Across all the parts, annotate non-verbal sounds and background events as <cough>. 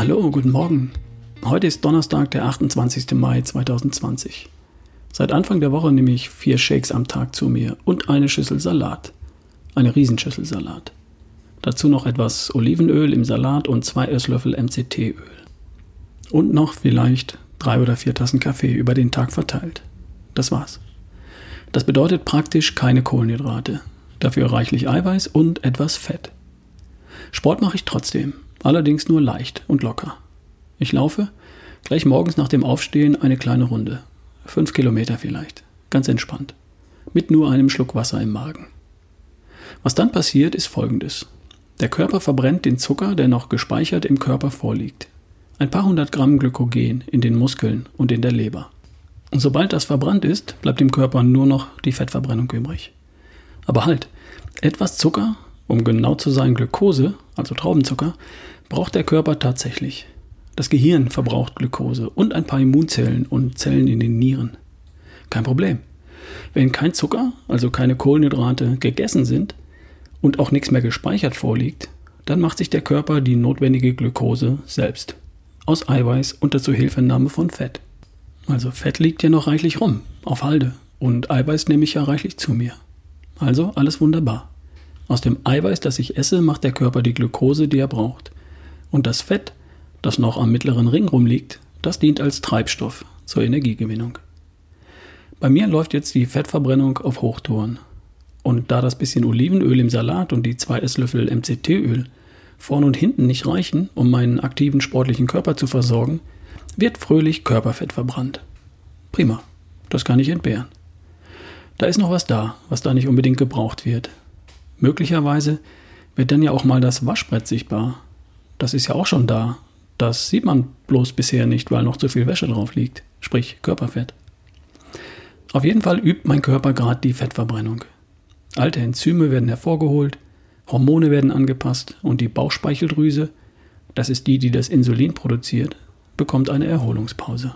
Hallo, guten Morgen. Heute ist Donnerstag, der 28. Mai 2020. Seit Anfang der Woche nehme ich vier Shakes am Tag zu mir und eine Schüssel Salat. Eine Riesenschüssel Salat. Dazu noch etwas Olivenöl im Salat und zwei Esslöffel MCT-Öl. Und noch vielleicht drei oder vier Tassen Kaffee über den Tag verteilt. Das war's. Das bedeutet praktisch keine Kohlenhydrate, dafür reichlich Eiweiß und etwas Fett. Sport mache ich trotzdem, allerdings nur leicht und locker. Ich laufe gleich morgens nach dem Aufstehen eine kleine Runde. Fünf Kilometer vielleicht. Ganz entspannt. Mit nur einem Schluck Wasser im Magen. Was dann passiert, ist folgendes. Der Körper verbrennt den Zucker, der noch gespeichert im Körper vorliegt. Ein paar hundert Gramm Glykogen in den Muskeln und in der Leber. Und sobald das verbrannt ist, bleibt im Körper nur noch die Fettverbrennung übrig. Aber halt, etwas Zucker, um genau zu sein Glukose, also Traubenzucker, braucht der Körper tatsächlich. Das Gehirn verbraucht Glukose und ein paar Immunzellen und Zellen in den Nieren. Kein Problem. Wenn kein Zucker, also keine Kohlenhydrate, gegessen sind und auch nichts mehr gespeichert vorliegt, dann macht sich der Körper die notwendige Glukose selbst. Aus Eiweiß unter Zuhilfenahme von Fett. Also Fett liegt ja noch reichlich rum, auf Halde. Und Eiweiß nehme ich ja reichlich zu mir. Also alles wunderbar. Aus dem Eiweiß, das ich esse, macht der Körper die Glukose, die er braucht. Und das Fett das noch am mittleren Ring rumliegt, das dient als Treibstoff zur Energiegewinnung. Bei mir läuft jetzt die Fettverbrennung auf Hochtouren. Und da das bisschen Olivenöl im Salat und die zwei Esslöffel MCT-Öl vorn und hinten nicht reichen, um meinen aktiven sportlichen Körper zu versorgen, wird fröhlich Körperfett verbrannt. Prima, das kann ich entbehren. Da ist noch was da, was da nicht unbedingt gebraucht wird. Möglicherweise wird dann ja auch mal das Waschbrett sichtbar. Das ist ja auch schon da das sieht man bloß bisher nicht, weil noch zu viel Wäsche drauf liegt, sprich Körperfett. Auf jeden Fall übt mein Körper gerade die Fettverbrennung. Alte Enzyme werden hervorgeholt, Hormone werden angepasst und die Bauchspeicheldrüse, das ist die, die das Insulin produziert, bekommt eine Erholungspause.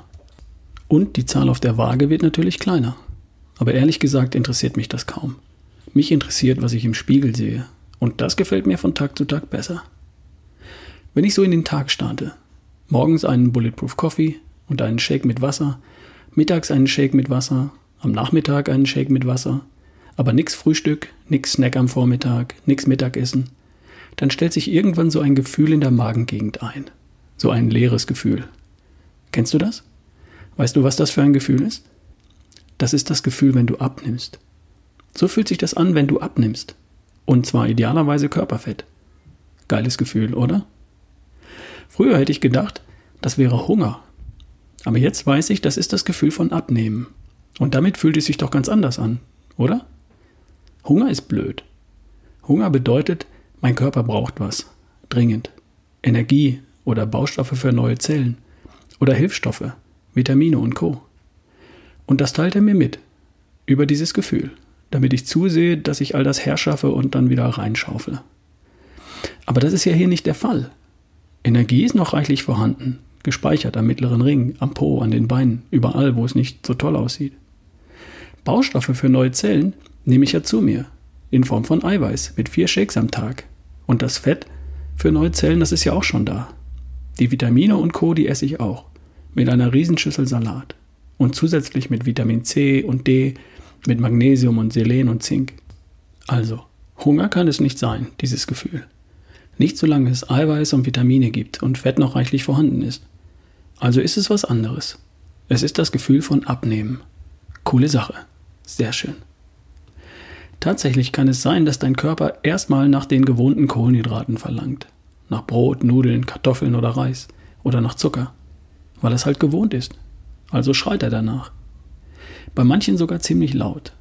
Und die Zahl auf der Waage wird natürlich kleiner. Aber ehrlich gesagt interessiert mich das kaum. Mich interessiert, was ich im Spiegel sehe. Und das gefällt mir von Tag zu Tag besser. Wenn ich so in den Tag starte, morgens einen Bulletproof Coffee und einen Shake mit Wasser, mittags einen Shake mit Wasser, am Nachmittag einen Shake mit Wasser, aber nix Frühstück, nix Snack am Vormittag, nix Mittagessen, dann stellt sich irgendwann so ein Gefühl in der Magengegend ein. So ein leeres Gefühl. Kennst du das? Weißt du, was das für ein Gefühl ist? Das ist das Gefühl, wenn du abnimmst. So fühlt sich das an, wenn du abnimmst. Und zwar idealerweise Körperfett. Geiles Gefühl, oder? Früher hätte ich gedacht, das wäre Hunger. Aber jetzt weiß ich, das ist das Gefühl von Abnehmen. Und damit fühlt es sich doch ganz anders an, oder? Hunger ist blöd. Hunger bedeutet, mein Körper braucht was. Dringend. Energie oder Baustoffe für neue Zellen. Oder Hilfsstoffe, Vitamine und Co. Und das teilt er mir mit. Über dieses Gefühl. Damit ich zusehe, dass ich all das herschaffe und dann wieder reinschaufle. Aber das ist ja hier nicht der Fall. Energie ist noch reichlich vorhanden, gespeichert am mittleren Ring, am Po, an den Beinen, überall, wo es nicht so toll aussieht. Baustoffe für neue Zellen nehme ich ja zu mir, in Form von Eiweiß mit vier Shakes am Tag. Und das Fett für neue Zellen, das ist ja auch schon da. Die Vitamine und Co., die esse ich auch, mit einer Riesenschüssel Salat. Und zusätzlich mit Vitamin C und D, mit Magnesium und Selen und Zink. Also, Hunger kann es nicht sein, dieses Gefühl. Nicht solange es Eiweiß und Vitamine gibt und Fett noch reichlich vorhanden ist. Also ist es was anderes. Es ist das Gefühl von Abnehmen. Coole Sache. Sehr schön. Tatsächlich kann es sein, dass dein Körper erstmal nach den gewohnten Kohlenhydraten verlangt. Nach Brot, Nudeln, Kartoffeln oder Reis. Oder nach Zucker. Weil es halt gewohnt ist. Also schreit er danach. Bei manchen sogar ziemlich laut.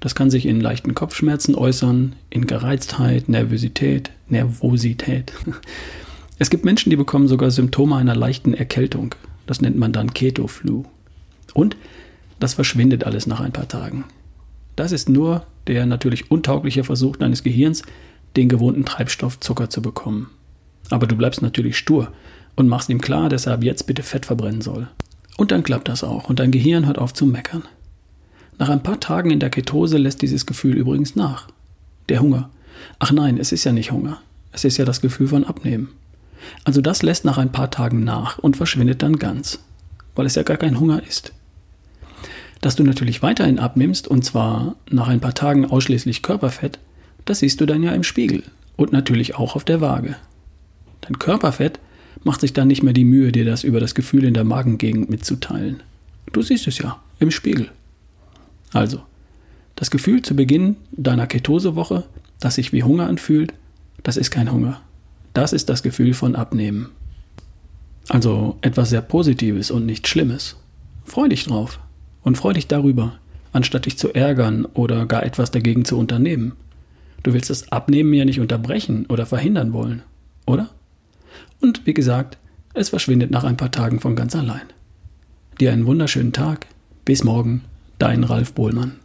Das kann sich in leichten Kopfschmerzen äußern, in Gereiztheit, Nervosität, Nervosität. <laughs> Es gibt Menschen, die bekommen sogar Symptome einer leichten Erkältung. Das nennt man dann Keto-Flu. Und das verschwindet alles nach ein paar Tagen. Das ist nur der natürlich untaugliche Versuch deines Gehirns, den gewohnten Treibstoff Zucker zu bekommen. Aber du bleibst natürlich stur und machst ihm klar, dass er ab jetzt bitte Fett verbrennen soll. Und dann klappt das auch und dein Gehirn hört auf zu meckern. Nach ein paar Tagen in der Ketose lässt dieses Gefühl übrigens nach. Der Hunger. Ach nein, es ist ja nicht Hunger. Es ist ja das Gefühl von Abnehmen. Also das lässt nach ein paar Tagen nach und verschwindet dann ganz, weil es ja gar kein Hunger ist. Dass du natürlich weiterhin abnimmst, und zwar nach ein paar Tagen ausschließlich Körperfett, das siehst du dann ja im Spiegel und natürlich auch auf der Waage. Dein Körperfett macht sich dann nicht mehr die Mühe, dir das über das Gefühl in der Magengegend mitzuteilen. Du siehst es ja im Spiegel. Also, das Gefühl zu Beginn deiner Ketosewoche, das sich wie Hunger anfühlt, das ist kein Hunger. Das ist das Gefühl von Abnehmen. Also etwas sehr Positives und nichts Schlimmes. Freu dich drauf und freu dich darüber, anstatt dich zu ärgern oder gar etwas dagegen zu unternehmen. Du willst das Abnehmen ja nicht unterbrechen oder verhindern wollen, oder? Und wie gesagt, es verschwindet nach ein paar Tagen von ganz allein. Dir einen wunderschönen Tag. Bis morgen, dein Ralf Bohlmann.